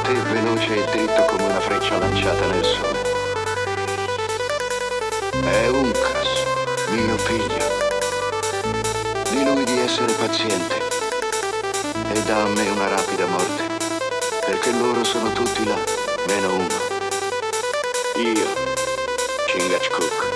forte, veloce e dritto come una freccia lanciata nel sole. È Uncas, mio figlio. Di lui di essere paziente e dà a me una rapida morte, perché loro sono tutti là, meno uno. Io, Chingachgook.